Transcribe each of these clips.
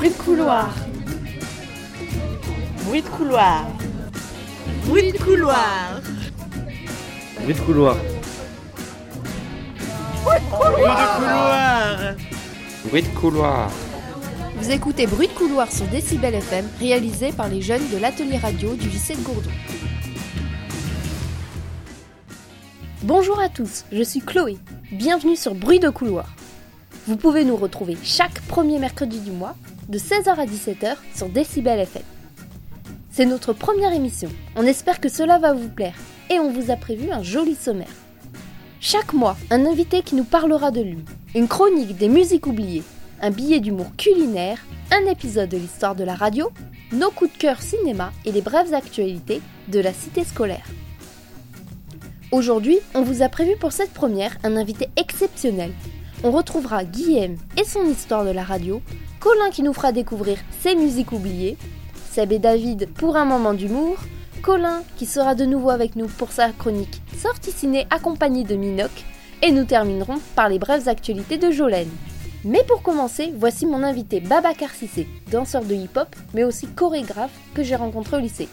Bruit de couloir. Bruit de couloir. Bruit de couloir. Bruit de couloir. Bruit de couloir. Bruit de couloir. Vous écoutez Bruit de couloir sur Décibel FM, réalisé par les jeunes de l'atelier radio du lycée de Gourdon. Bonjour à tous, je suis Chloé. Bienvenue sur Bruit de couloir. Vous pouvez nous retrouver chaque premier mercredi du mois, de 16h à 17h sur Décibel FM. C'est notre première émission. On espère que cela va vous plaire et on vous a prévu un joli sommaire. Chaque mois, un invité qui nous parlera de lui, une chronique des musiques oubliées, un billet d'humour culinaire, un épisode de l'histoire de la radio, nos coups de cœur cinéma et les brèves actualités de la cité scolaire. Aujourd'hui, on vous a prévu pour cette première un invité exceptionnel. On retrouvera Guillaume et son histoire de la radio, Colin qui nous fera découvrir ses musiques oubliées, Seb et David pour un moment d'humour, Colin qui sera de nouveau avec nous pour sa chronique Sortie ciné accompagnée de Minoc, et nous terminerons par les brèves actualités de Jolène. Mais pour commencer, voici mon invité Babacar Cissé, danseur de hip-hop, mais aussi chorégraphe que j'ai rencontré au lycée.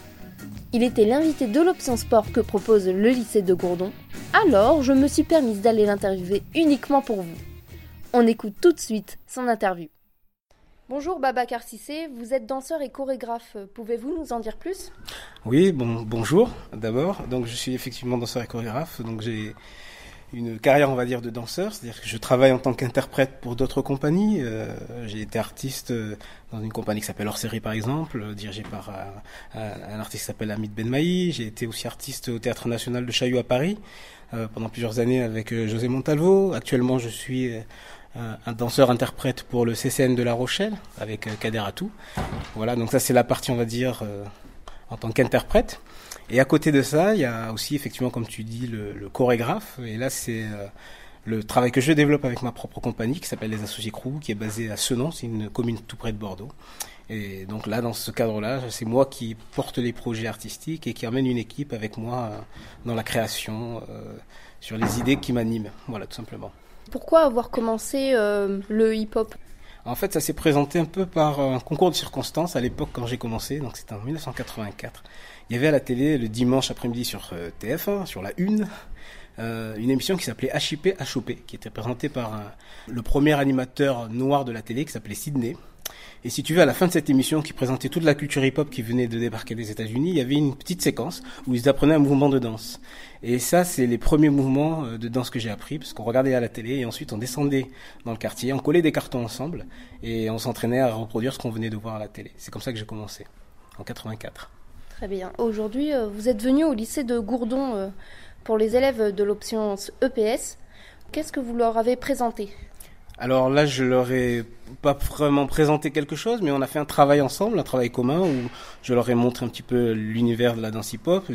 Il était l'invité de l'option sport que propose le lycée de Gourdon, alors je me suis permise d'aller l'interviewer uniquement pour vous. On écoute tout de suite son interview. Bonjour Babacar Cissé, vous êtes danseur et chorégraphe. Pouvez-vous nous en dire plus? Oui, bon, bonjour d'abord. Donc je suis effectivement danseur et chorégraphe. Donc j'ai une carrière, on va dire, de danseur, c'est-à-dire que je travaille en tant qu'interprète pour d'autres compagnies. Euh, j'ai été artiste euh, dans une compagnie qui s'appelle Hors Série, par exemple, euh, dirigée par un, artiste qui s'appelle Hamid Benmaï. J'ai été aussi artiste au Théâtre National de Chaillot à Paris pendant plusieurs années avec José Montalvo. Actuellement, je suis un danseur-interprète pour le CCN de La Rochelle avec Kader Atou. Voilà, donc ça c'est la partie, on va dire, en tant qu'interprète. Et à côté de ça, il y a aussi effectivement, comme tu dis, le, chorégraphe. Et là, c'est euh, le travail que je développe avec ma propre compagnie qui s'appelle les Associés Crew, qui est basée à Senon, c'est une commune tout près de Bordeaux. Et donc là, dans ce cadre-là, c'est moi qui porte les projets artistiques et qui emmène une équipe avec moi euh, dans la création, euh, sur les idées qui m'animent. Voilà, tout simplement. Pourquoi avoir commencé euh, le hip-hop? En fait, ça s'est présenté un peu par un concours de circonstances à l'époque quand j'ai commencé, donc c'était en 1984. Il y avait à la télé le dimanche après-midi sur euh, TF1, sur la Une, euh, une émission qui s'appelait HIP HOP, qui était présentée par le premier animateur noir de la télé qui s'appelait Sydney. Et si tu veux, à la fin de cette émission qui présentait toute la culture hip-hop qui venait de débarquer des États-Unis, il y avait une petite séquence où ils apprenaient un mouvement de danse. Et ça, c'est les premiers mouvements euh, de danse que j'ai appris, parce qu'on regardait à la télé et ensuite on descendait dans le quartier, on collait des cartons ensemble et on s'entraînait à reproduire ce qu'on venait de voir à la télé. C'est comme ça que j'ai commencé, en 84. Très bien. Aujourd'hui, euh, vous êtes venu au lycée de Gourdon euh, pour les élèves de l'option EPS. Qu'est-ce que vous leur avez présenté? Alors là, je leur ai pas vraiment présenté quelque chose, mais on a fait un travail ensemble, un travail commun où je leur ai montré un petit peu l'univers de la danse hip-hop,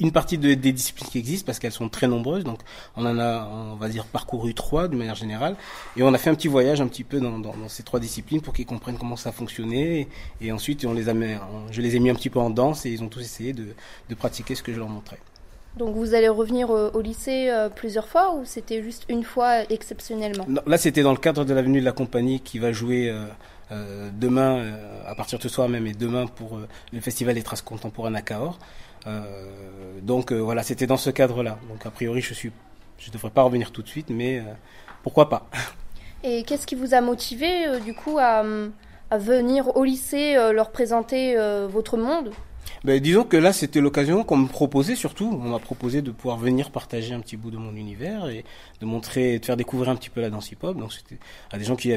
une partie de, des disciplines qui existent parce qu'elles sont très nombreuses. Donc on en a, on va dire, parcouru trois de manière générale. Et on a fait un petit voyage un petit peu dans, ces trois disciplines pour qu'ils comprennent comment ça fonctionnait. Et, ensuite, on les a mis, je les ai mis un petit peu en danse et ils ont tous essayé de pratiquer ce que je leur montrais. Donc vous allez revenir au lycée euh, plusieurs fois ou c'était juste une fois exceptionnellement? Non, Là c'était dans le cadre de l'avenue de la compagnie qui va jouer euh, euh, demain, à partir de ce soir même et demain pour le festival des traces contemporaines à Cahors. donc voilà, c'était dans ce cadre-là. Donc a priori je suis, je devrais pas revenir tout de suite, mais pourquoi pas? Et qu'est-ce qui vous a motivé du coup à, à venir au lycée leur présenter votre monde? Ben, disons que là, c'était l'occasion qu'on me proposait surtout. On m'a proposé de pouvoir venir partager un petit bout de mon univers et de montrer, de faire découvrir un petit peu la danse hip-hop. Donc c'était à des gens qui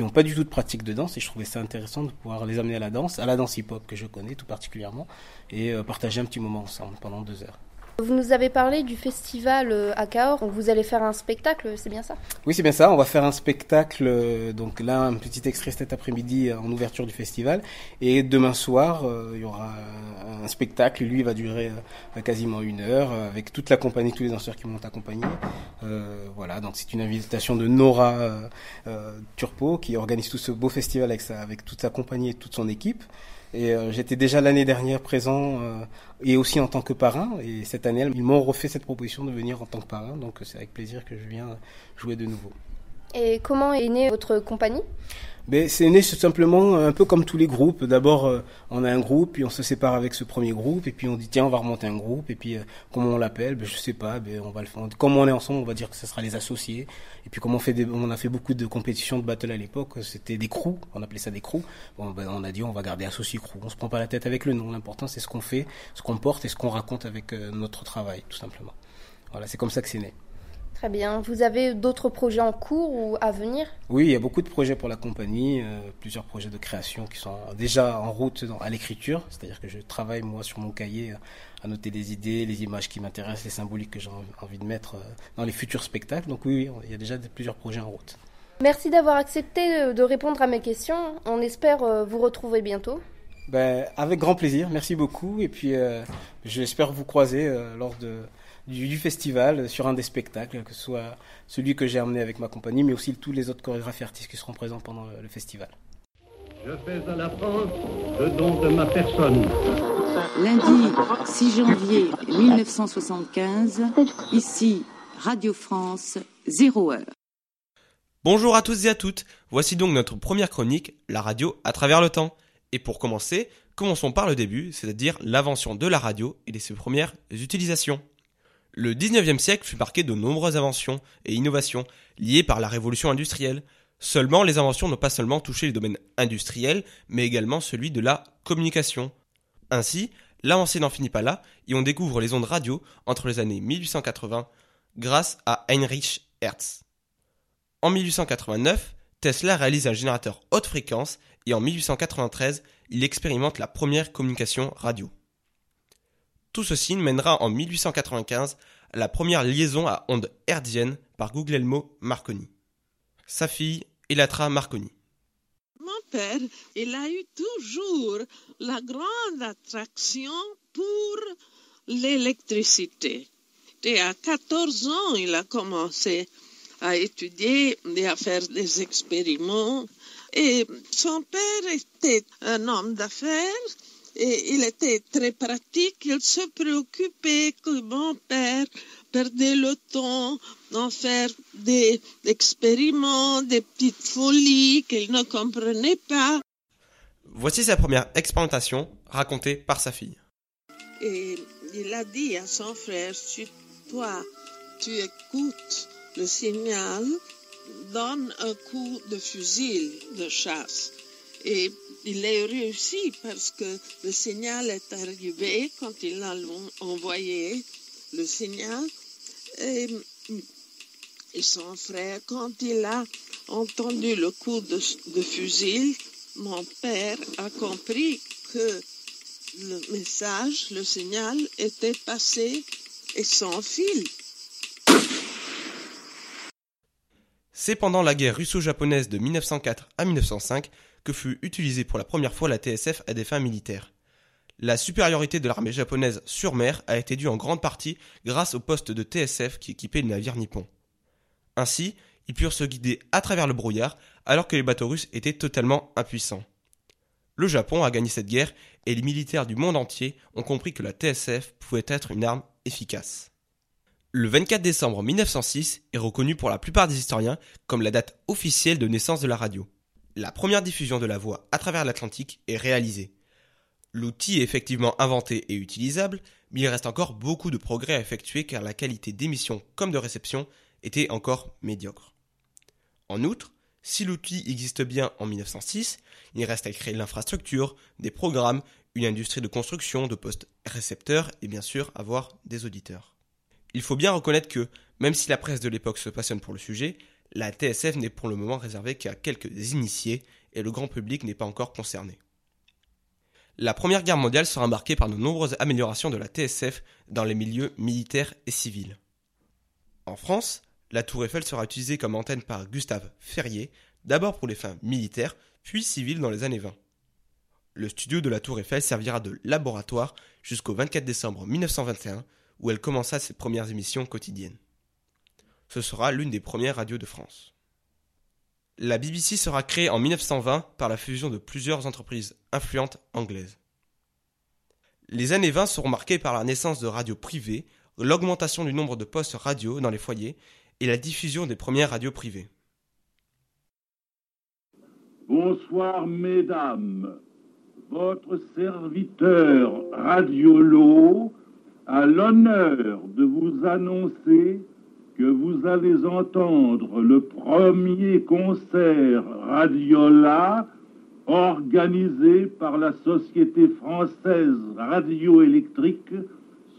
n'ont pas du tout de pratique de danse et je trouvais ça intéressant de pouvoir les amener à la danse, à la danse hip-hop que je connais tout particulièrement et euh, partager un petit moment ensemble pendant deux heures. Vous nous avez parlé du festival euh, à Cahors, vous allez faire un spectacle, c'est bien ça? Oui, c'est bien ça. On va faire un spectacle, euh, donc là, un petit extrait cet après-midi euh, en ouverture du festival. Et demain soir, il y aura un spectacle. Lui, il va durer quasiment une heure avec toute la compagnie, tous les danseurs qui m'ont accompagné. Voilà, donc c'est une invitation de Nora Turpo qui organise tout ce beau festival avec, sa, avec toute sa compagnie et toute son équipe. Euh, j'étais déjà l'année dernière présent euh, et aussi en tant que parrain. Et cette année, ils m'ont refait cette proposition de venir en tant que parrain. Donc c'est avec plaisir que je viens jouer de nouveau. Et comment est née votre compagnie? Mais c'est né simplement un peu comme tous les groupes. D'abord, euh, on a un groupe, puis on se sépare avec ce premier groupe, et puis on dit tiens, on va remonter un groupe, et puis euh, comment on l'appelle? Ben, Je sais pas. Ben, on va le faire. Comme on est ensemble, on va dire que ce sera les associés. Et puis comme on fait, des, on a fait beaucoup de compétitions de battle à l'époque, c'était des crews, on appelait ça des crews. Bon, ben, on a dit on va garder associé crew. On se prend pas la tête avec le nom. L'important c'est ce qu'on fait, ce qu'on porte et ce qu'on raconte avec euh, notre travail, tout simplement. Voilà, c'est comme ça que c'est né. Très bien. Vous avez d'autres projets en cours ou à venir? Oui, il y a beaucoup de projets pour la compagnie, euh, plusieurs projets de création qui sont déjà en route à l'écriture, c'est-à-dire que je travaille moi sur mon cahier à noter les idées, les images qui m'intéressent, les symboliques que j'ai envie de mettre euh, dans les futurs spectacles. Donc oui, il y a déjà plusieurs projets en route. Merci d'avoir accepté de répondre à mes questions. On espère euh, vous retrouver bientôt. Ben, avec grand plaisir, merci beaucoup. Et puis j'espère vous croiser lors de, du, festival sur un des spectacles, que ce soit celui que j'ai emmené avec ma compagnie, mais aussi tous les autres chorégraphes et artistes qui seront présents pendant le festival. Je fais à la France le don de ma personne. Lundi 6 janvier 1975, ici Radio France, 0 heure. Bonjour à tous et à toutes, voici donc notre première chronique, la radio à travers le temps. Et pour commencer, commençons par le début, c'est-à-dire l'invention de la radio et de ses premières utilisations. Le 19e siècle fut marqué de nombreuses inventions et innovations liées par la révolution industrielle. Seulement, les inventions n'ont pas seulement touché le domaine industriel, mais également celui de la communication. Ainsi, l'avancée n'en finit pas là, et on découvre les ondes radio entre les années 1880 grâce à Heinrich Hertz. En 1889, Tesla réalise un générateur haute fréquence et en 1893, il expérimente la première communication radio. Tout ceci mènera en 1895 à la première liaison à ondes hertziennes par Guglielmo Marconi. Sa fille, Elatra Marconi. Mon père, il a eu toujours la grande attraction pour l'électricité. Et à 14 ans, il a commencé à étudier et à faire des expériments. Et son père était un homme d'affaires et il était très pratique. Il se préoccupait que mon père perdait le temps d'en faire des expériments, des petites folies qu'il ne comprenait pas. Voici sa première expérimentation racontée par sa fille. Et il a dit à son frère, si toi tu écoutes le signal, donne un coup de fusil de chasse. Et il a réussi parce que le signal est arrivé quand il a envoyé le signal. Et, son frère, quand il a entendu le coup de, fusil, mon père a compris que le message, le signal était passé et sans fil. C'est pendant la guerre russo-japonaise de 1904 à 1905 que fut utilisée pour la première fois la TSF à des fins militaires. La supériorité de l'armée japonaise sur mer a été due en grande partie grâce au poste de TSF qui équipait les navires nippons. Ainsi, ils purent se guider à travers le brouillard alors que les bateaux russes étaient totalement impuissants. Le Japon a gagné cette guerre et les militaires du monde entier ont compris que la TSF pouvait être une arme efficace. Le 24 décembre 1906 est reconnu pour la plupart des historiens comme la date officielle de naissance de la radio la première diffusion de la voix à travers l'Atlantique est réalisée. L'outil est effectivement inventé et utilisable, mais il reste encore beaucoup de progrès à effectuer car la qualité d'émission comme de réception était encore médiocre. En outre, si l'outil existe bien en 1906, il reste à créer l'infrastructure, des programmes, une industrie de construction de postes récepteurs et bien sûr avoir des auditeurs. Il faut bien reconnaître que, même si la presse de l'époque se passionne pour le sujet, la TSF n'est pour le moment réservée qu'à quelques initiés et le grand public n'est pas encore concerné. La Première Guerre mondiale sera marquée par de nombreuses améliorations de la TSF dans les milieux militaires et civils. En France, la tour Eiffel sera utilisée comme antenne par Gustave Ferrier, d'abord pour les fins militaires, puis civiles dans les années 20. Le studio de la tour Eiffel servira de laboratoire jusqu'au 24 décembre 1921, où elle commença ses premières émissions quotidiennes ce sera l'une des premières radios de France. La BBC sera créée en 1920 par la fusion de plusieurs entreprises influentes anglaises. Les années 20 seront marquées par la naissance de radios privées, l'augmentation du nombre de postes radio dans les foyers et la diffusion des premières radios privées. Bonsoir, mesdames. Votre serviteur Radiolo a l'honneur de vous annoncer que vous allez entendre le premier concert Radiola organisé par la Société française radioélectrique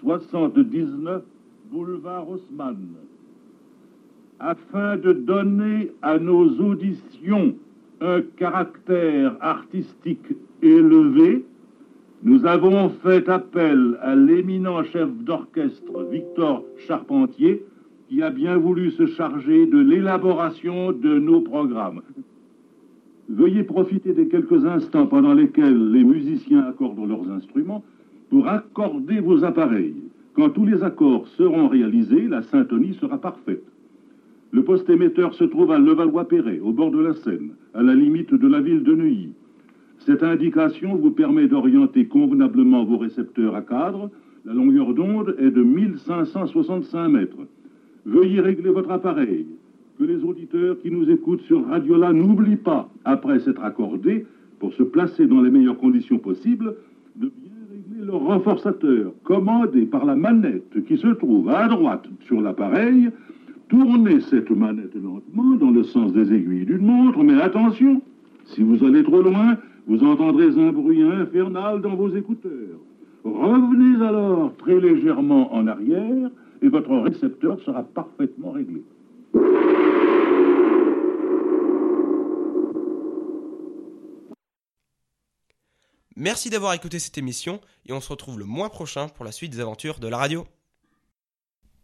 79 boulevard Haussmann. Afin de donner à nos auditions un caractère artistique élevé, nous avons fait appel à l'éminent chef d'orchestre Victor Charpentier, qui a bien voulu se charger de l'élaboration de nos programmes. Veuillez profiter des quelques instants pendant lesquels les musiciens accordent leurs instruments pour accorder vos appareils. Quand tous les accords seront réalisés, la syntonie sera parfaite. Le poste émetteur se trouve à Levallois-Perret, au bord de la Seine, à la limite de la ville de Neuilly. Cette indication vous permet d'orienter convenablement vos récepteurs à cadre. La longueur d'onde est de 1565 mètres. Veuillez régler votre appareil. Que les auditeurs qui nous écoutent sur Radiola n'oublient pas, après s'être accordés, pour se placer dans les meilleures conditions possibles, de bien régler leur renforçateur, commandé par la manette qui se trouve à droite sur l'appareil. Tournez cette manette lentement dans le sens des aiguilles d'une montre, mais attention, si vous allez trop loin, vous entendrez un bruit infernal dans vos écouteurs. Revenez alors très légèrement en arrière et votre récepteur sera parfaitement réglé. Merci d'avoir écouté cette émission et on se retrouve le mois prochain pour la suite des aventures de la radio.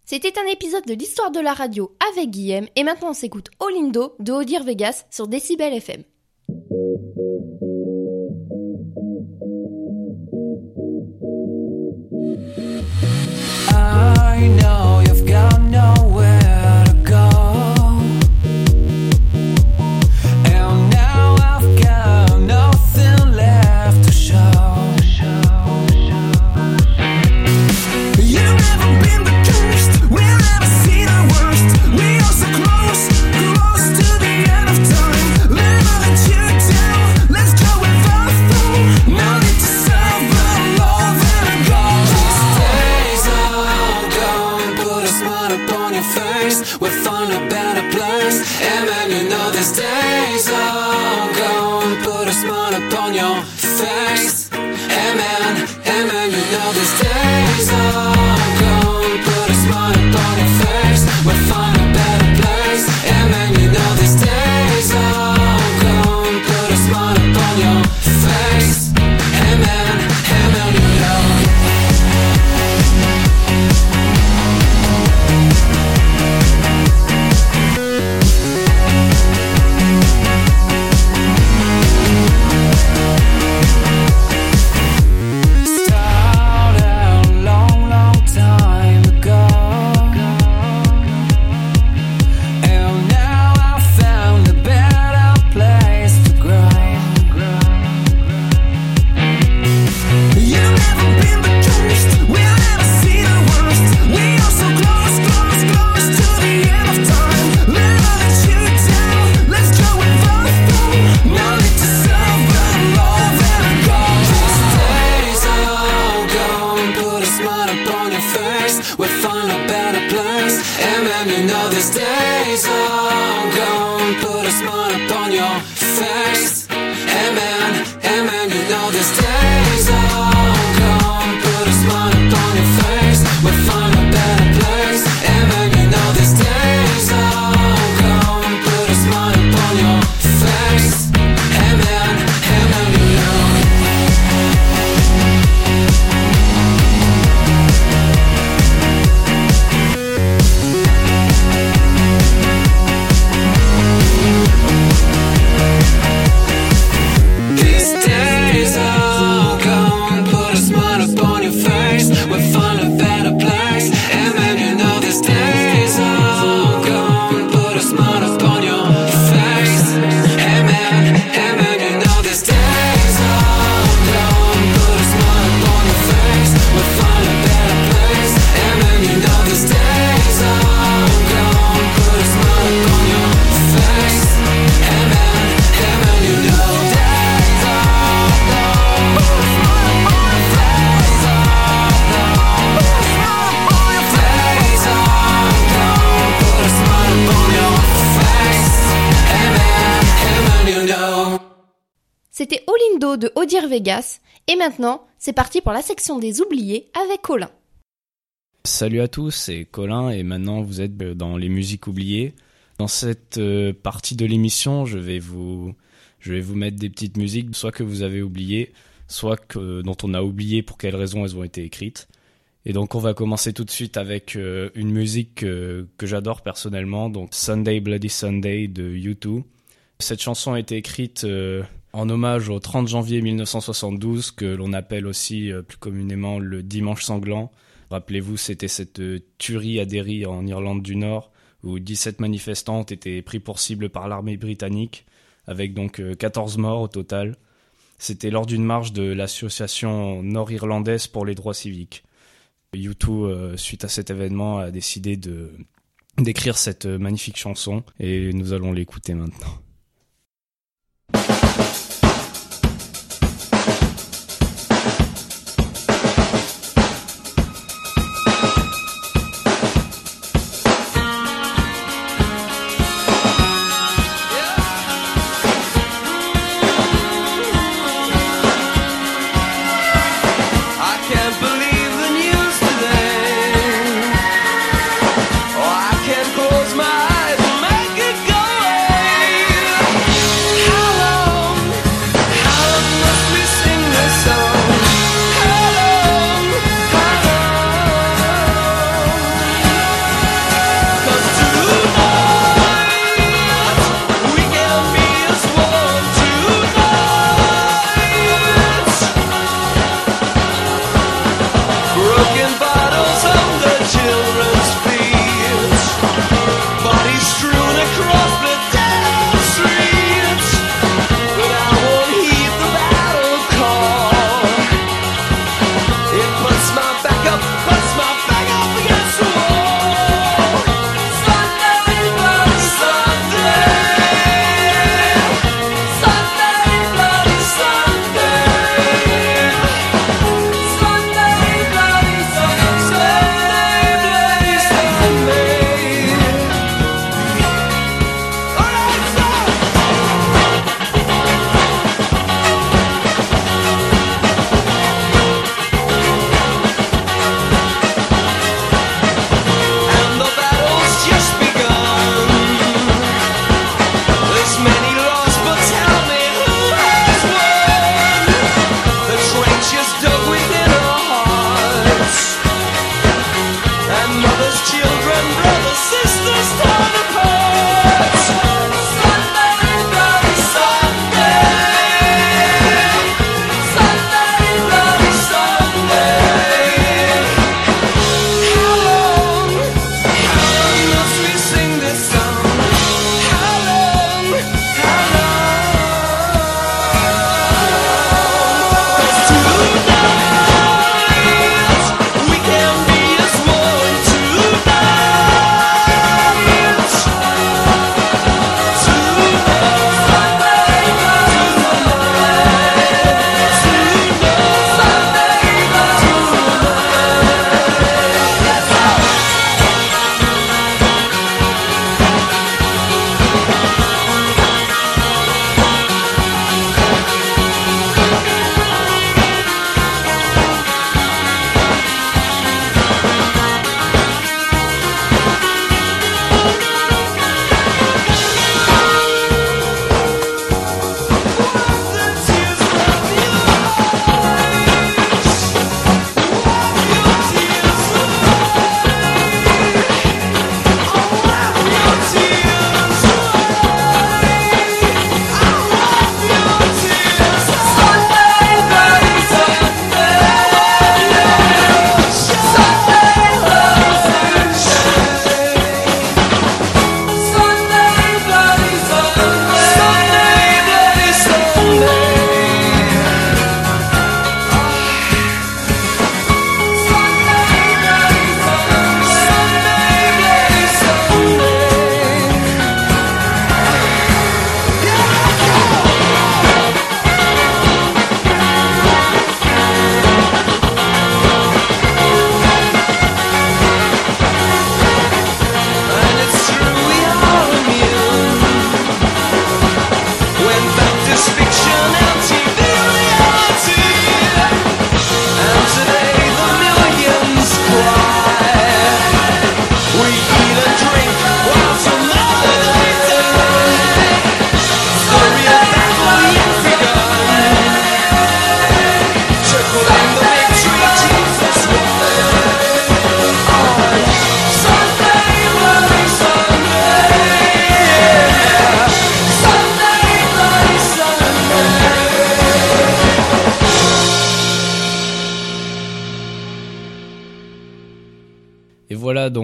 C'était un épisode de l'histoire de la radio avec Guillaume et maintenant on s'écoute Olindo de Odir Vegas sur Decibel FM. Got maintenant, c'est parti pour la section des oubliés avec Colin. Salut à tous, c'est Colin et maintenant vous êtes dans les musiques oubliées. Dans cette euh, partie de l'émission, je vais vous je vais vous mettre des petites musiques soit que vous avez oubliées, soit que dont on a oublié pour quelles raisons elles ont été écrites. Et donc on va commencer tout de suite avec euh, une musique que j'adore personnellement, donc Sunday Bloody Sunday de U2. Cette chanson a été écrite euh, en hommage au 30 janvier 1972, que l'on appelle aussi euh, plus communément le Dimanche sanglant. Rappelez-vous, c'était cette euh, tuerie à Derry en Irlande du Nord, où 17 manifestants ont été pris pour cible par l'armée britannique, avec donc euh, 14 morts au total. C'était lors d'une marche de l'association nord-irlandaise pour les droits civiques. U2, euh, suite à cet événement, a décidé de d'écrire cette euh, magnifique chanson, et nous allons l'écouter maintenant.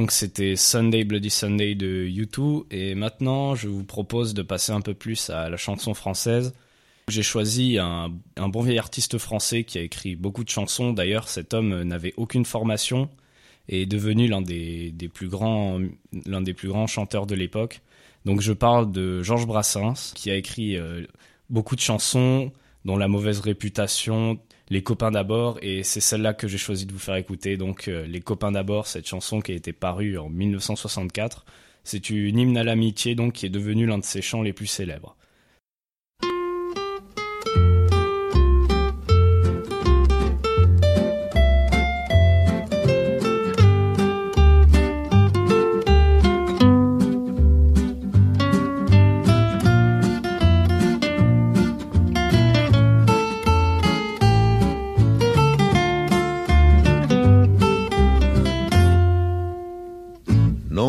Donc c'était Sunday Bloody Sunday de U2 et maintenant je vous propose de passer un peu plus à la chanson française. J'ai choisi un, bon vieil artiste français qui a écrit beaucoup de chansons. D'ailleurs, cet homme n'avait aucune formation et est devenu l'un des, des plus grands l'un des plus grands chanteurs de l'époque. Donc je parle de Georges Brassens qui a écrit euh, beaucoup de chansons dont La mauvaise réputation, Les copains d'abord et c'est celle-là que j'ai choisi de vous faire écouter. Donc euh, Les copains d'abord, cette chanson qui a été parue en 1964, c'est une hymne à l'amitié donc qui est devenue l'un de ses chants les plus célèbres.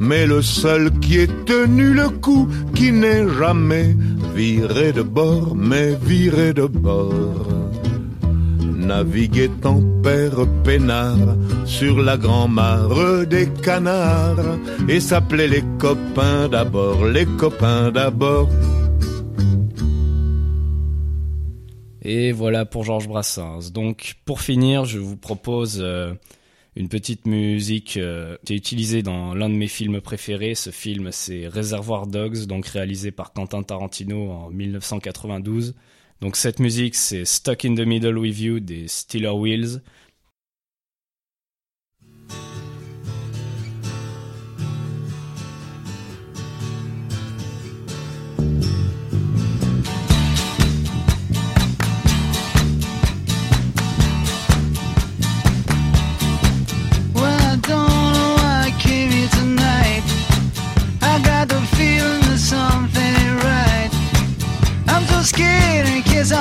Mais le seul qui ait tenu le coup, qui n'est jamais viré de bord, mais viré de bord. Naviguait en père peinard sur la grand-mare des canards et s'appelait les copains d'abord, les copains d'abord. Et voilà pour Georges Brassens. Donc pour finir, je vous propose euh, une petite musique euh, qui est utilisée dans l'un de mes films préférés. Ce film, c'est Reservoir Dogs, donc réalisé par Quentin Tarantino en 1992. Donc cette musique, c'est Stuck in the Middle with You des Steeler Wheels.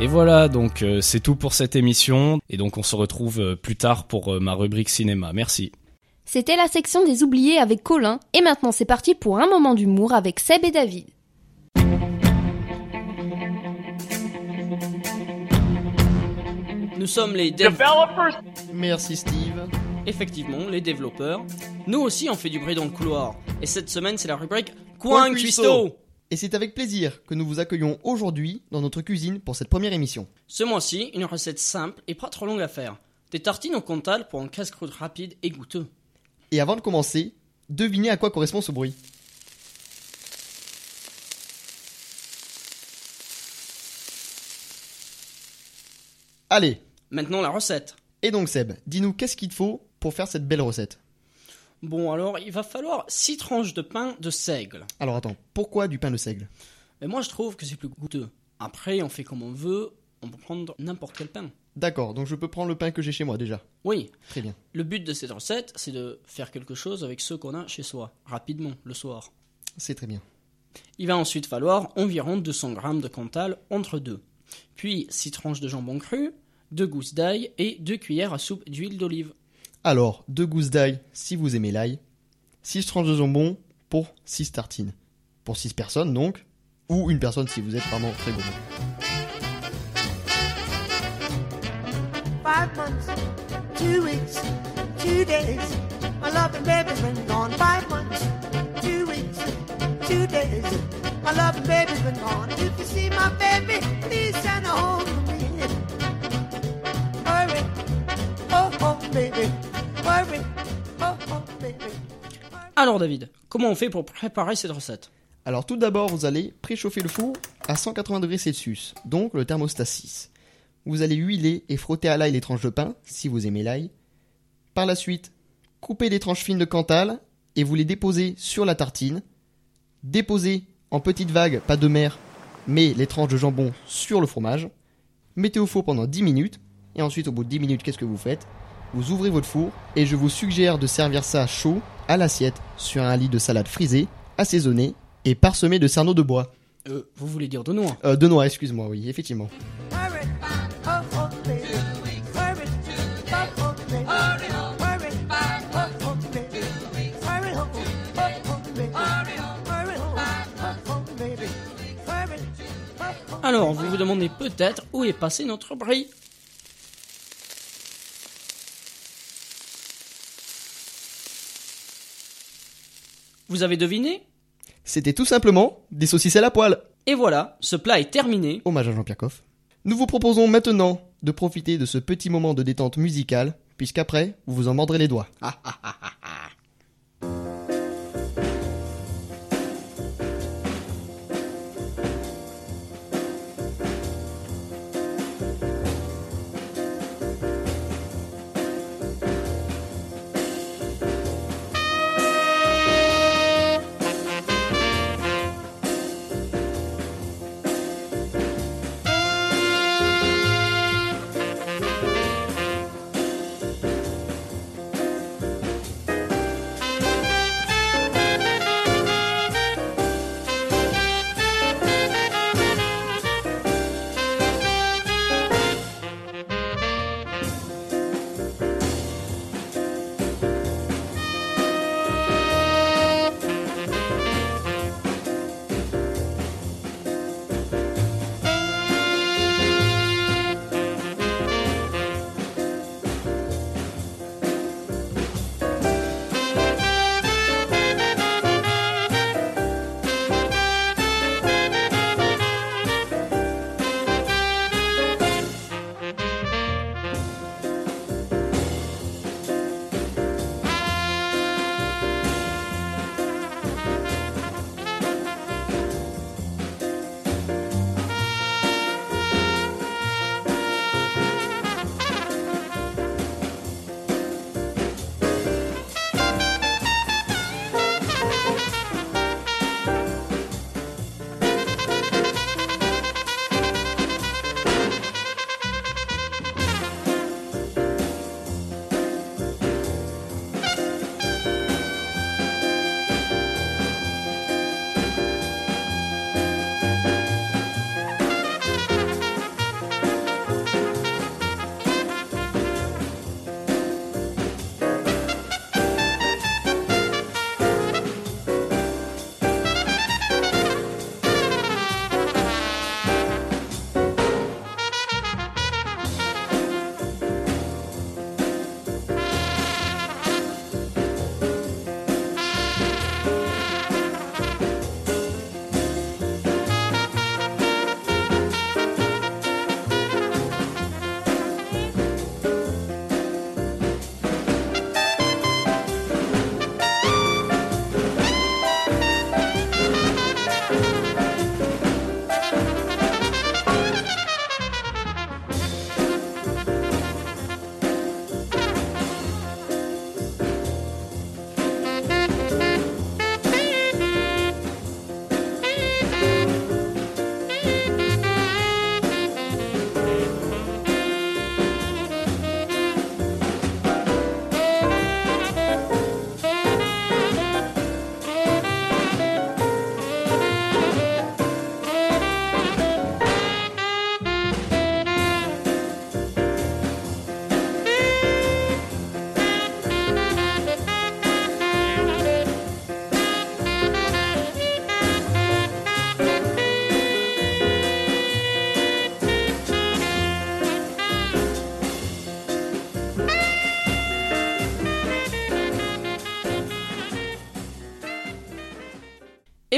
Et voilà, donc euh, c'est tout pour cette émission. Et donc on se retrouve euh, plus tard pour euh, ma rubrique cinéma. Merci. C'était la section des oubliés avec Colin, et maintenant c'est parti pour un moment d'humour avec Seb et David. Nous sommes les développeurs. Merci Steve. Effectivement, les développeurs. Nous aussi on fait du bruit dans le couloir. Et cette semaine c'est la rubrique Coin Cuistot. Et c'est avec plaisir que nous vous accueillons aujourd'hui dans notre cuisine pour cette première émission. Ce mois-ci, une recette simple et pas trop longue à faire. Des tartines au Cantal pour un casse-croûte rapide et goûteux. Et avant de commencer, devinez à quoi correspond ce bruit. Allez, Maintenant la recette. et donc Seb, dis-nous qu'est-ce qu'il te faut pour faire cette belle recette? Bon alors, il va falloir 6 tranches de pain de seigle. Alors attends, pourquoi du pain de seigle? Mais moi je trouve que c'est plus goûteux. Après, on fait comme on veut, on peut prendre n'importe quel pain. D'accord, donc je peux prendre le pain que j'ai chez moi déjà. Oui. Très bien. Le but de cette recette, c'est de faire quelque chose avec ceux qu'on a chez soi, rapidement, le soir. C'est très bien. Il va ensuite falloir environ 200 g de Cantal entre deux. Puis 6 tranches de jambon cru, 2 gousses d'ail et 2 cuillères à soupe d'huile d'olive. Alors, deux gousses d'ail si vous aimez l'ail, 6 tranches de jambon pour 6 tartines. Pour 6 personnes donc, ou une personne si vous êtes vraiment très gourmand. Alors David, comment on fait pour préparer cette recette? Alors tout d'abord, vous allez préchauffer le four à 180 degrés Celsius, donc le thermostat 6. vous allez huiler et frotter à l'ail les tranches de pain, si vous aimez l'ail. Par la suite, coupez des tranches fines de Cantal et vous les déposez sur la tartine. Déposez en petites vagues, pas de mer, mais les tranches de jambon sur le fromage. Mettez au four pendant 10 minutes. Et ensuite, au bout de 10 minutes, qu'est-ce que vous faites? Vous ouvrez votre four et je vous suggère de servir ça chaud à l'assiette sur un lit de salade frisée, assaisonné et parsemé de cerneaux de bois. Euh, vous voulez dire de noix? Euh, de noix, excuse-moi, oui, effectivement. Alors, vous vous demandez peut-être où est passé notre brie? Vous avez deviné C'était tout simplement des saucisses à la poêle. Et voilà, ce plat est terminé. Hommage à Jean-Pierre Coff. Nous vous proposons maintenant de profiter de ce petit moment de détente musicale, puisqu'après, vous vous en mordrez les doigts.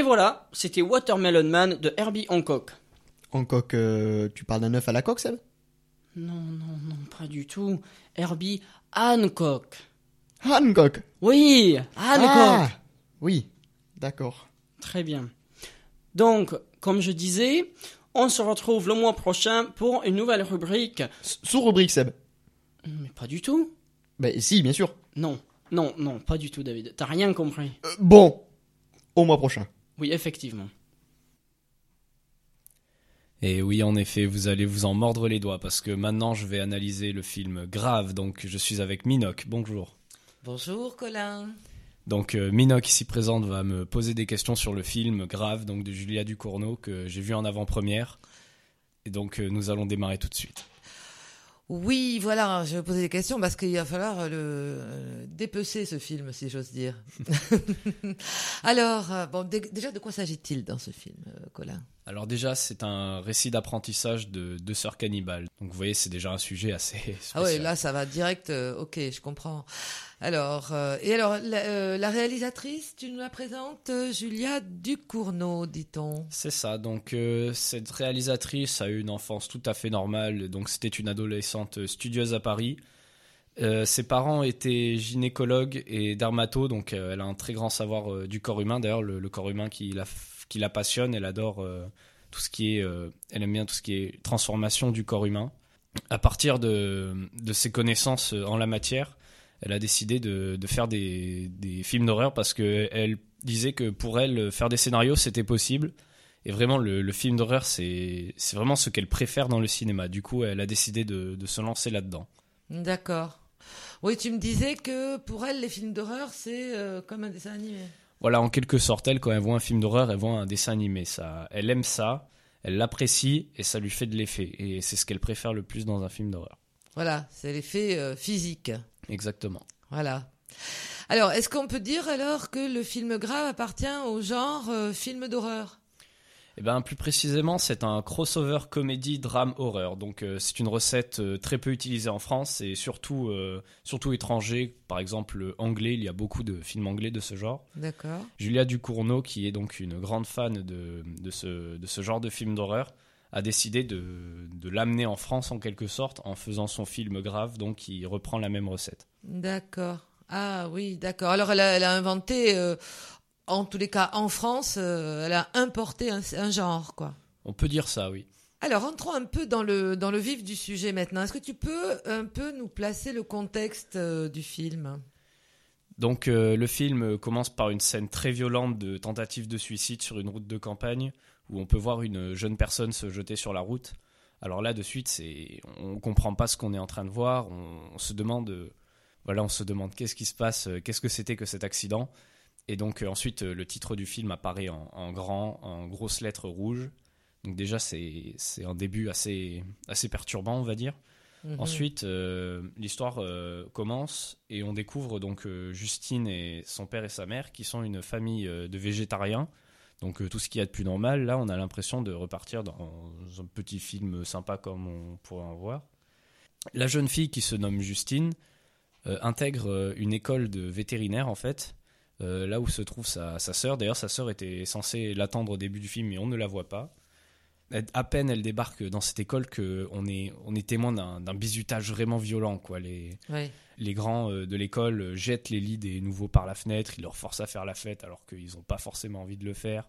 voilà, c'était Watermelon Man de Herbie Hancock. Hancock, euh, tu parles d'un œuf à la coque, Seb? Non, non, non, pas du tout. Herbie Hancock. Hancock Oui, Hancock. Ah, Oui, d'accord. Très bien. Donc, comme je disais, On se retrouve le mois prochain pour une nouvelle rubrique. Sous-rubrique, Seb. Mais pas du tout. Bah si, bien sûr. Non, non, non, pas du tout, David. T'as rien compris. Euh, bon, au mois prochain. Oui, effectivement. Et oui, en effet, vous allez vous en mordre les doigts parce que maintenant je vais analyser le film Grave. Donc je suis avec Minoc. Bonjour. Bonjour Colin. Donc euh, Minoc ici présente va me poser des questions sur le film Grave donc de Julia Ducournau que j'ai vu en avant-première. Et donc euh, nous allons démarrer tout de suite. Oui, voilà, je vais poser des questions parce qu'il va falloir le euh, dépecer ce film, si j'ose dire. Alors, euh, bon, dé- déjà, de quoi s'agit-il dans ce film, euh, Colin? Alors déjà, c'est un récit d'apprentissage de deux sœurs cannibales. Donc vous voyez, c'est déjà un sujet assez spécial. Ah ouais, là, ça va direct. euh, ok, je comprends. Alors, euh, et alors, la, euh, la réalisatrice, tu nous la présentes, Julia Ducournau, dit-on. C'est ça, donc cette réalisatrice a eu une enfance tout à fait normale, donc c'était une adolescente studieuse à Paris. Ses parents étaient gynécologues et dermatos, donc elle a un très grand savoir du corps humain, d'ailleurs le, le corps humain qui la, qui la passionne, elle adore euh, tout ce qui est, euh, elle aime bien tout ce qui est transformation du corps humain. À partir de, de ses connaissances euh, en la matière, elle a décidé de, de faire des, des films d'horreur parce qu'elle disait que pour elle, faire des scénarios, c'était possible. Et vraiment, le, le film d'horreur, c'est vraiment ce qu'elle préfère dans le cinéma. Du coup, elle a décidé de, de se lancer là-dedans. D'accord. Oui, tu me disais que pour elle, les films d'horreur, c'est comme un dessin animé. Voilà, en quelque sorte, elle, quand elle voit un film d'horreur, elle voit un dessin animé. Ça, elle aime ça, elle l'apprécie et ça lui fait de l'effet. Et c'est ce qu'elle préfère le plus dans un film d'horreur. Voilà, c'est l'effet euh, physique. Exactement. Voilà. Alors, est-ce qu'on peut dire alors que le film grave appartient au genre euh, film d'horreur? Eh ben, plus précisément, c'est un crossover comédie drame horreur. Donc, euh, c'est une recette euh, très peu utilisée en France et surtout, euh, surtout étranger. Par exemple, euh, anglais. Il y a beaucoup de films anglais de ce genre. D'accord. Julia Ducournau, qui est donc une grande fan de, de, ce, de ce genre de film d'horreur, a décidé de, de l'amener en France en quelque sorte en faisant son film grave, donc qui reprend la même recette. D'accord. Ah oui, d'accord. Alors, elle a, elle a inventé, euh, en tous les cas en France, euh, elle a importé un, un genre, quoi. On peut dire ça, oui. Alors, entrons un peu dans le, dans le vif du sujet maintenant. Est-ce que tu peux un peu nous placer le contexte euh, du film? Donc euh, le film commence par une scène très violente de tentative de suicide sur une route de campagne où on peut voir une jeune personne se jeter sur la route. Alors là de suite, c'est on comprend pas ce qu'on est en train de voir, on, on se demande voilà, on se demande qu'est-ce qui se passe, qu'est-ce que c'était que cet accident. Et donc euh, ensuite euh, le titre du film apparaît en, en grand, en grosses lettres rouges. Donc déjà c'est un début assez assez perturbant, on va dire. Mhm. Ensuite, euh, l'histoire commence et on découvre donc Justine et son père et sa mère qui sont une famille de végétariens. Donc tout ce qu'il y a de plus normal. Là, on a l'impression de repartir dans un petit film sympa comme on pourrait en voir. La jeune fille qui se nomme Justine intègre une école de vétérinaire en fait, euh, là où se trouve sa, sa sœur. D'ailleurs, sa sœur était censée l'attendre au début du film, mais on ne la voit pas. Elle- à peine elle débarque dans cette école que on est, on est témoin d'un bizutage vraiment violent. Quoi. Les, Ouais. les grands euh, de l'école euh, jettent les lits des nouveaux par la fenêtre, ils leur forcent à faire la fête alors qu'ils n'ont pas forcément envie de le faire.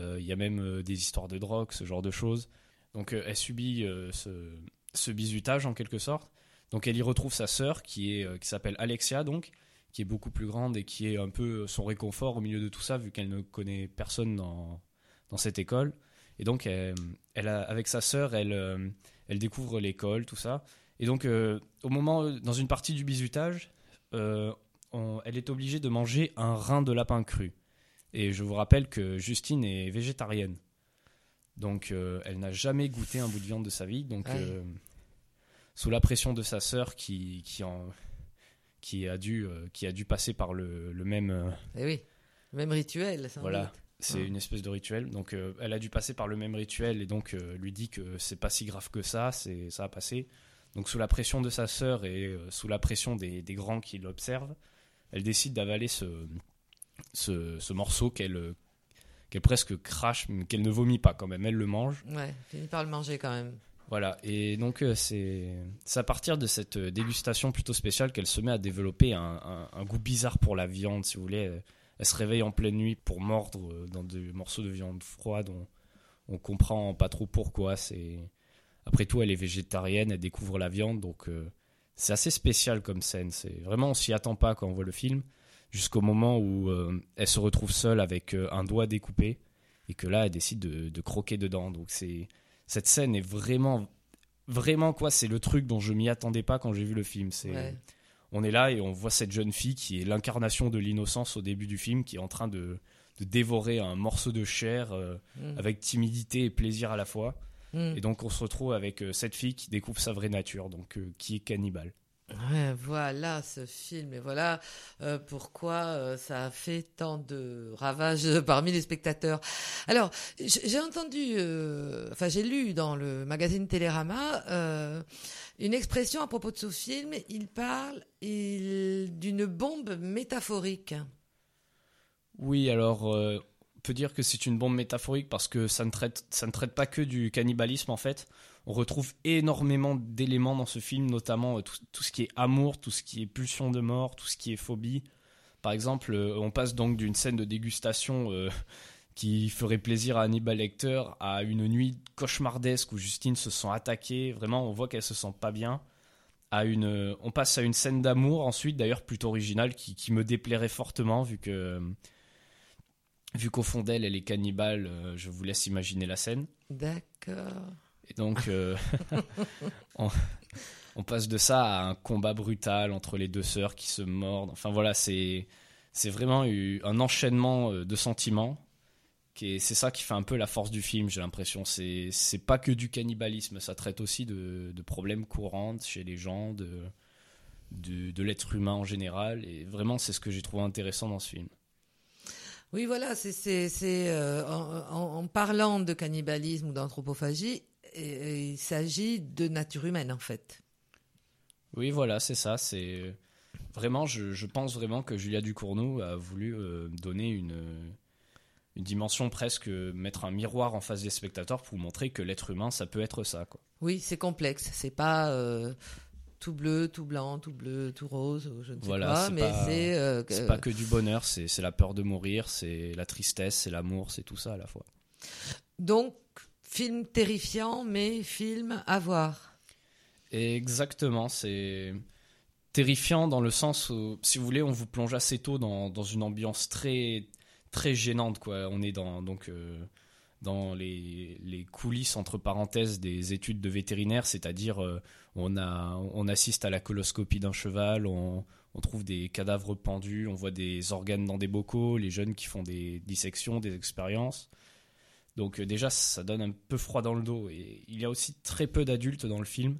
Euh, Il y a même des histoires de drogue, ce genre de choses. Donc euh, elle subit ce, ce bizutage en quelque sorte. Donc elle y retrouve sa sœur qui est qui s'appelle Alexia donc qui est beaucoup plus grande et qui est un peu son réconfort au milieu de tout ça vu qu'elle ne connaît personne dans dans cette école. Et donc elle, elle a, avec sa sœur elle euh, elle découvre l'école tout ça. Et donc euh, au moment dans une partie du bizutage euh, on- elle est obligée de manger un rein de lapin cru. Et je vous rappelle que Justine est végétarienne. Donc euh, elle n'a jamais goûté un bout de viande de sa vie. Donc euh, sous la pression de sa sœur qui, qui, en- qui, a, dû, euh, qui a dû passer par le, le même... euh, Eh oui, le même rituel, sans voilà, doute. c'est Ouais. une espèce de rituel. Donc euh, elle a dû passer par le même rituel et donc euh, lui dit que c'est pas si grave que ça, c'est ça a passé. Donc sous la pression de sa sœur et euh, sous la pression des, des grands qui l'observent, elle décide d'avaler ce, ce, ce morceau qu'elle qu'elle presque crache, mais qu'elle ne vomit pas quand même. Elle le mange. Ouais, finit par le manger quand même. Voilà, et donc euh, c'est à partir de cette euh, dégustation plutôt spéciale qu'elle se met à développer un, goût bizarre pour la viande, si vous voulez. Elle, elle se réveille en pleine nuit pour mordre euh, dans des morceaux de viande froide. On, comprend pas trop pourquoi. C'est après tout, elle est végétarienne, elle découvre la viande, donc euh, c'est assez spécial comme scène. C'est vraiment on s'y attend pas quand on voit le film, jusqu'au moment où euh, elle se retrouve seule avec euh, un doigt découpé et que là elle décide de, de croquer dedans. Donc c'est cette scène est vraiment vraiment quoi, c'est le truc dont je m'y attendais pas quand j'ai vu le film. C'est Ouais. on est là et on voit cette jeune fille qui est l'incarnation de l'innocence au début du film, qui est en train de, de dévorer un morceau de chair euh, Mm. avec timidité et plaisir à la fois. Mm. Et donc on se retrouve avec euh, cette fille qui découvre sa vraie nature, donc euh, qui est cannibale. Voilà ce film et voilà euh, pourquoi euh, ça a fait tant de ravages parmi les spectateurs. Alors, j'ai entendu, euh, j'ai lu dans le magazine Télérama une expression à propos de ce film. Il parle d'une bombe métaphorique. Oui, alors on peut dire que c'est une bombe métaphorique parce que ça ne traite ça ne traite pas que du cannibalisme en fait. On retrouve énormément d'éléments dans ce film, notamment euh, tout, ce qui est amour, tout ce qui est pulsion de mort, tout ce qui est phobie. Par exemple, euh, on passe donc d'une scène de dégustation euh, qui ferait plaisir à Hannibal Lecter à une nuit cauchemardesque où Justine se sent attaquée. Vraiment, on voit qu'elle se sent pas bien. À une, on passe à une scène d'amour ensuite, d'ailleurs plutôt originale, qui, qui me déplairait fortement vu que vu qu'au fond d'elle, elle est cannibale. je vous laisse imaginer la scène. D'accord. Et donc, euh, on, passe de ça à un combat brutal entre les deux sœurs qui se mordent. Enfin voilà, c'est c'est vraiment eu un enchaînement euh, de sentiments. C'est ça qui fait un peu la force du film, j'ai l'impression. C'est pas que du cannibalisme, ça traite aussi de, de problèmes courants chez les gens, de, de, l'être humain en général. Et vraiment, c'est ce que j'ai trouvé intéressant dans ce film. Oui, voilà, c'est euh, en parlant de cannibalisme ou d'anthropophagie, et- il s'agit de nature humaine en fait. Oui, voilà, c'est ça. C'est vraiment, je, je pense vraiment que Julia Ducournau a voulu euh, donner une une dimension presque mettre un miroir en face des spectateurs pour montrer que l'être humain, ça peut être ça, quoi. Oui, c'est complexe. C'est pas euh, tout bleu, tout blanc, tout bleu, tout rose, je ne sais Voilà, mais c'est euh, c'est pas que du bonheur, c'est la peur de mourir, c'est la tristesse, c'est l'amour, c'est tout ça à la fois. donc film terrifiant, mais film à voir. Exactement, c'est terrifiant dans le sens où, si vous voulez, on vous plonge assez tôt dans, une ambiance très très gênante, quoi. On est dans donc euh, dans les, coulisses entre parenthèses des études de vétérinaire, c'est-à-dire euh, on assiste à la coloscopie d'un cheval, on, on trouve des cadavres pendus, on voit des organes dans des bocaux, les jeunes qui font des dissections, des expériences. Donc euh, déjà, ça donne un peu froid dans le dos. Et il y a aussi très peu d'adultes dans le film.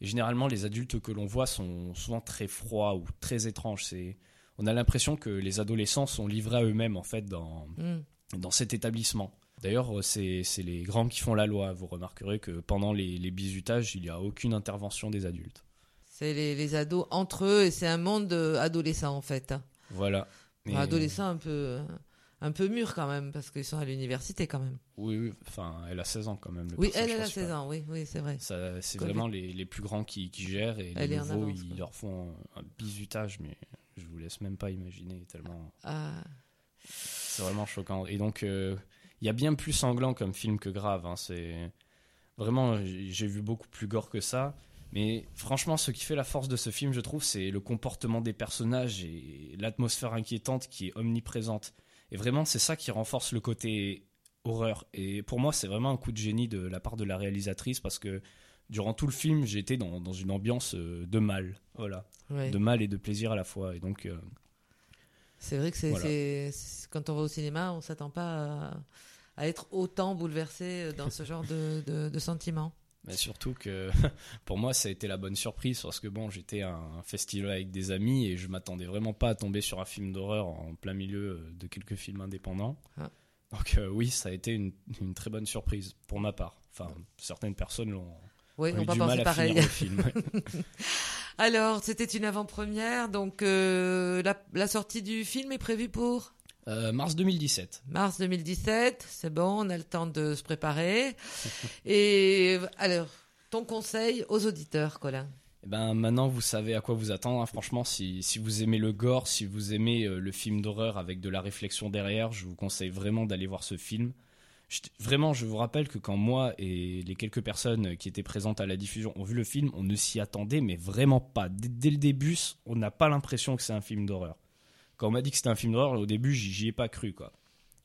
Et généralement, les adultes que l'on voit sont souvent très froids ou très étranges. C'est, on a l'impression que les adolescents sont livrés à eux-mêmes en fait dans Mm. dans cet établissement. D'ailleurs, euh, c'est c'est les grands qui font la loi. Vous remarquerez que pendant les, les bisutages, il n'y a aucune intervention des adultes. C'est les, les ados entre eux et c'est un monde euh, adolescent en fait. Voilà. Et- adolescents un peu un peu mûrs quand même parce qu'ils sont à l'université quand même. Oui, oui, enfin, elle a 16 ans quand même. le Oui, elle, elle a principal. 16 ans, oui, oui, c'est vrai. Ça, c'est vraiment les, les plus grands qui, qui gèrent et Elle les nouveaux, avance, ils leur font un bisutage, mais je vous laisse même pas imaginer tellement. Ah. C'est vraiment choquant. Et donc, euh, il y a bien plus sanglant comme film que grave. hein. C'est vraiment, j'ai vu beaucoup plus gore que ça. Mais franchement, ce qui fait la force de ce film, je trouve, c'est le comportement des personnages et l'atmosphère inquiétante qui est omniprésente. Et vraiment, c'est ça qui renforce le côté horreur. Et pour moi, c'est vraiment un coup de génie de la part de la réalisatrice parce que durant tout le film, j'étais dans, dans une ambiance euh, de mal. Voilà. Ouais. De mal et de plaisir à la fois. Et donc. euh, C'est vrai que c'est Voilà. c'est- c'est- quand on va au cinéma, on s'attend pas à, à être autant bouleversé dans ce genre de, de, de sentiments. Mais surtout que pour moi ça a été la bonne surprise parce que bon j'étais à un festival avec des amis et je m'attendais vraiment pas à tomber sur un film d'horreur en plein milieu euh, de quelques films indépendants. Ah. Donc euh, oui ça a été une, une très bonne surprise pour ma part. Enfin certaines personnes l'ont Oui, on eu pas du pensé mal à pareil. finir le film. ouais. Alors, c'était une avant-première, donc euh, la, la sortie du film est prévue pour Euh, mars 2017. mars 2017. C'est bon, on a le temps de se préparer. Et alors, ton conseil aux auditeurs, Colin? Eh ben maintenant vous savez à quoi vous attendre. hein. Franchement, si, si vous aimez le gore, si vous aimez euh, le film d'horreur avec de la réflexion derrière, je vous conseille vraiment d'aller voir ce film. Je- vraiment, je vous rappelle que quand moi et les quelques personnes qui étaient présentes à la diffusion ont vu le film, on ne s'y attendait, mais vraiment pas. Dès le début, on n'a pas l'impression que c'est un film d'horreur. Quand on m'a dit que c'était un film d'horreur, au début, j'y ai pas cru, quoi.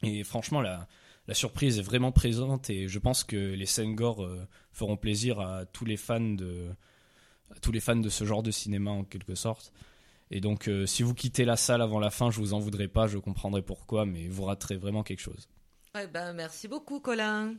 Et franchement, la, surprise est vraiment présente et je pense que les scènes gore euh, feront plaisir à tous les fans de, tous les fans de ce genre de cinéma en quelque sorte. Et donc, euh, si vous quittez la salle avant la fin, je vous en voudrais pas, je comprendrai pourquoi, mais vous raterez vraiment quelque chose. Ben, merci beaucoup, Colin.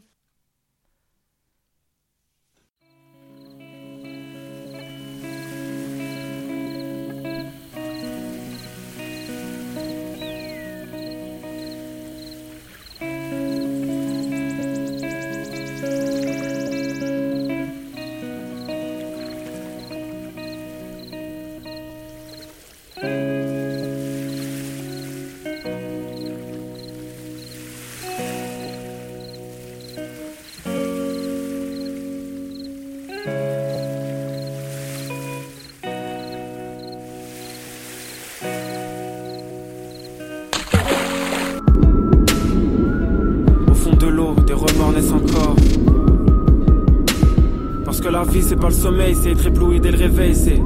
Vie c'est pas le sommeil, c'est être ébloui dès le réveil, c'est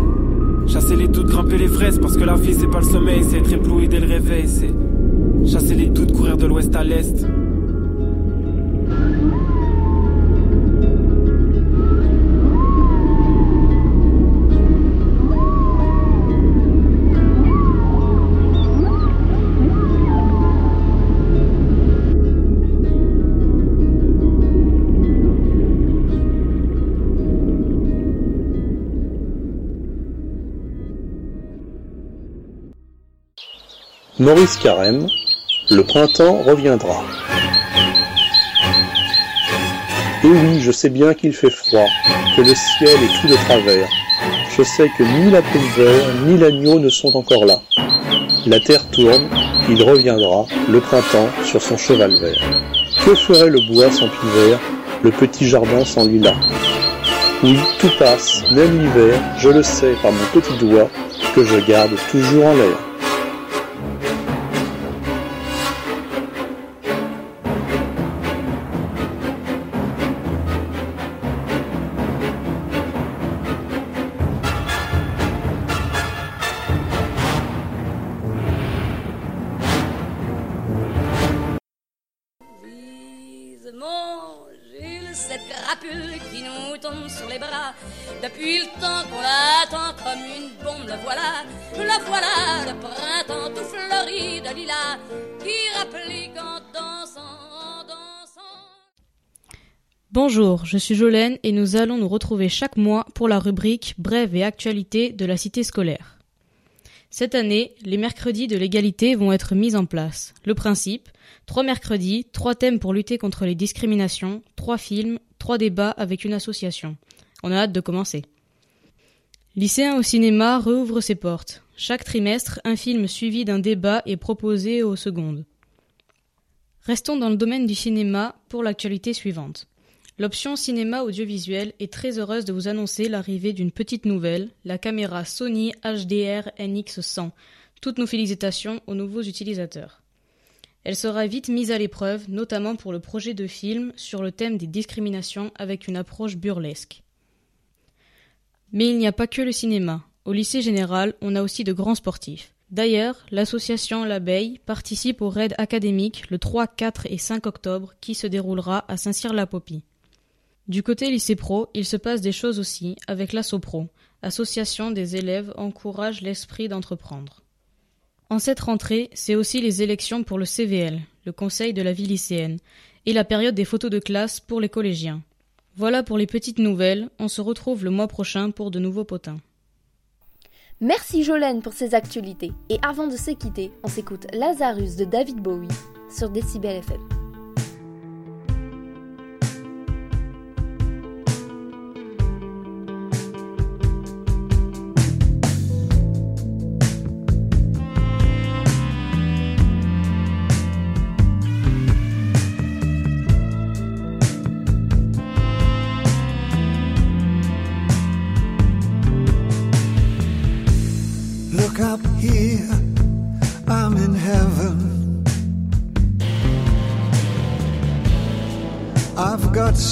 chasser les doutes, grimper les fraises. Parce que la vie c'est pas le sommeil, c'est être ébloui dès le réveil, c'est chasser les doutes, courir de l'ouest à l'est. Maurice Carême, le printemps reviendra. Et oui, je sais bien qu'il fait froid, que le ciel est tout de travers. Je sais que ni la poule vert, ni l'agneau ne sont encore là. La terre tourne, il reviendra, le printemps, sur son cheval vert. Que ferait le bois sans vert, le petit jardin sans lilas? Oui, tout passe, même l'hiver, je le sais par mon petit doigt, que je garde toujours en l'air. Bonjour, je suis Jolène et nous allons nous retrouver chaque mois pour la rubrique Brève et actualité de la cité scolaire. Cette année, les mercredis de l'égalité vont être mis en place. Le principe trois mercredis, trois thèmes pour lutter contre les discriminations, trois films, trois débats avec une association. On a hâte de commencer. Lycéens au cinéma rouvre ses portes. Chaque trimestre, un film suivi d'un débat est proposé aux secondes. Restons dans le domaine du cinéma pour l'actualité suivante. L'option cinéma audiovisuel est très heureuse de vous annoncer l'arrivée d'une petite nouvelle, la caméra Sony HDR NX100. Toutes nos félicitations aux nouveaux utilisateurs. Elle sera vite mise à l'épreuve, notamment pour le projet de film sur le thème des discriminations avec une approche burlesque. Mais il n'y a pas que le cinéma. Au lycée général, on a aussi de grands sportifs. D'ailleurs, l'association L'Abeille participe au raid académique le 3, 4 et 5 octobre qui se déroulera à Saint-Cyr-la-Popie. Du côté lycée pro, il se passe des choses aussi avec l'ASSOPRO, Association des élèves encourage l'esprit d'entreprendre. En cette rentrée, c'est aussi les élections pour le CVL, le Conseil de la vie lycéenne, et la période des photos de classe pour les collégiens. Voilà pour les petites nouvelles, on se retrouve le mois prochain pour de nouveaux potins. Merci Jolène pour ces actualités. Et avant de se quitter, on s'écoute Lazarus de David Bowie sur Decibel FM.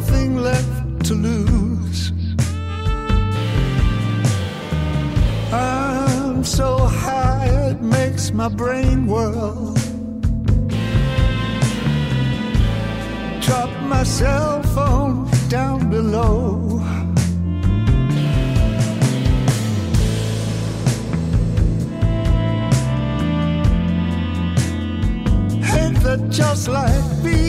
Nothing left to lose. I'm so high it makes my brain whirl. Drop my cell phone down below. Ain't that just like me?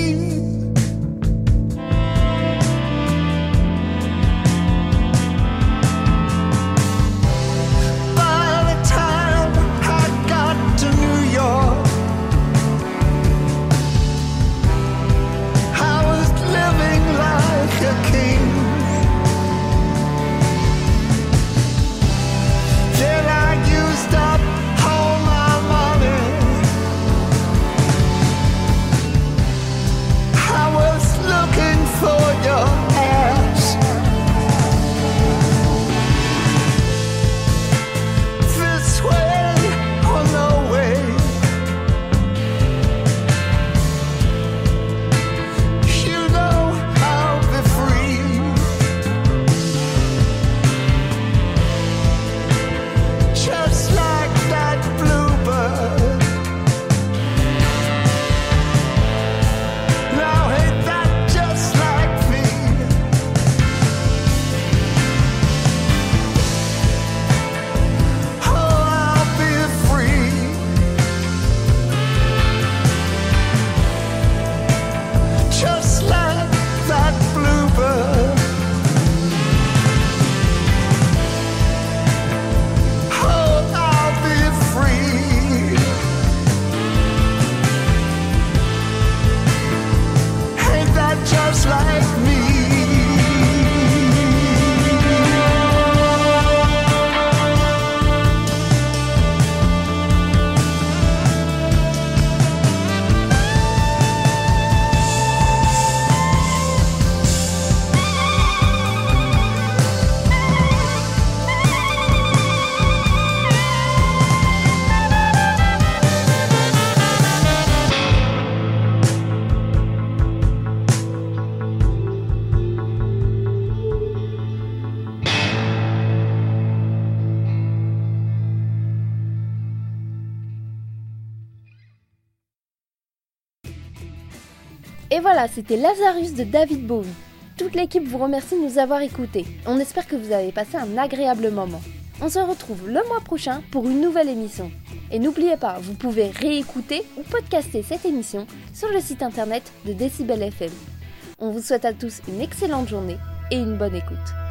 C'était Lazarus de David Bowie. Toute l'équipe vous remercie de nous avoir écoutés. On espère que vous avez passé un agréable moment. On se retrouve le mois prochain pour une nouvelle émission. Et n'oubliez pas, vous pouvez réécouter ou podcaster cette émission sur le site internet de Decibel FM. On vous souhaite à tous une excellente journée et une bonne écoute.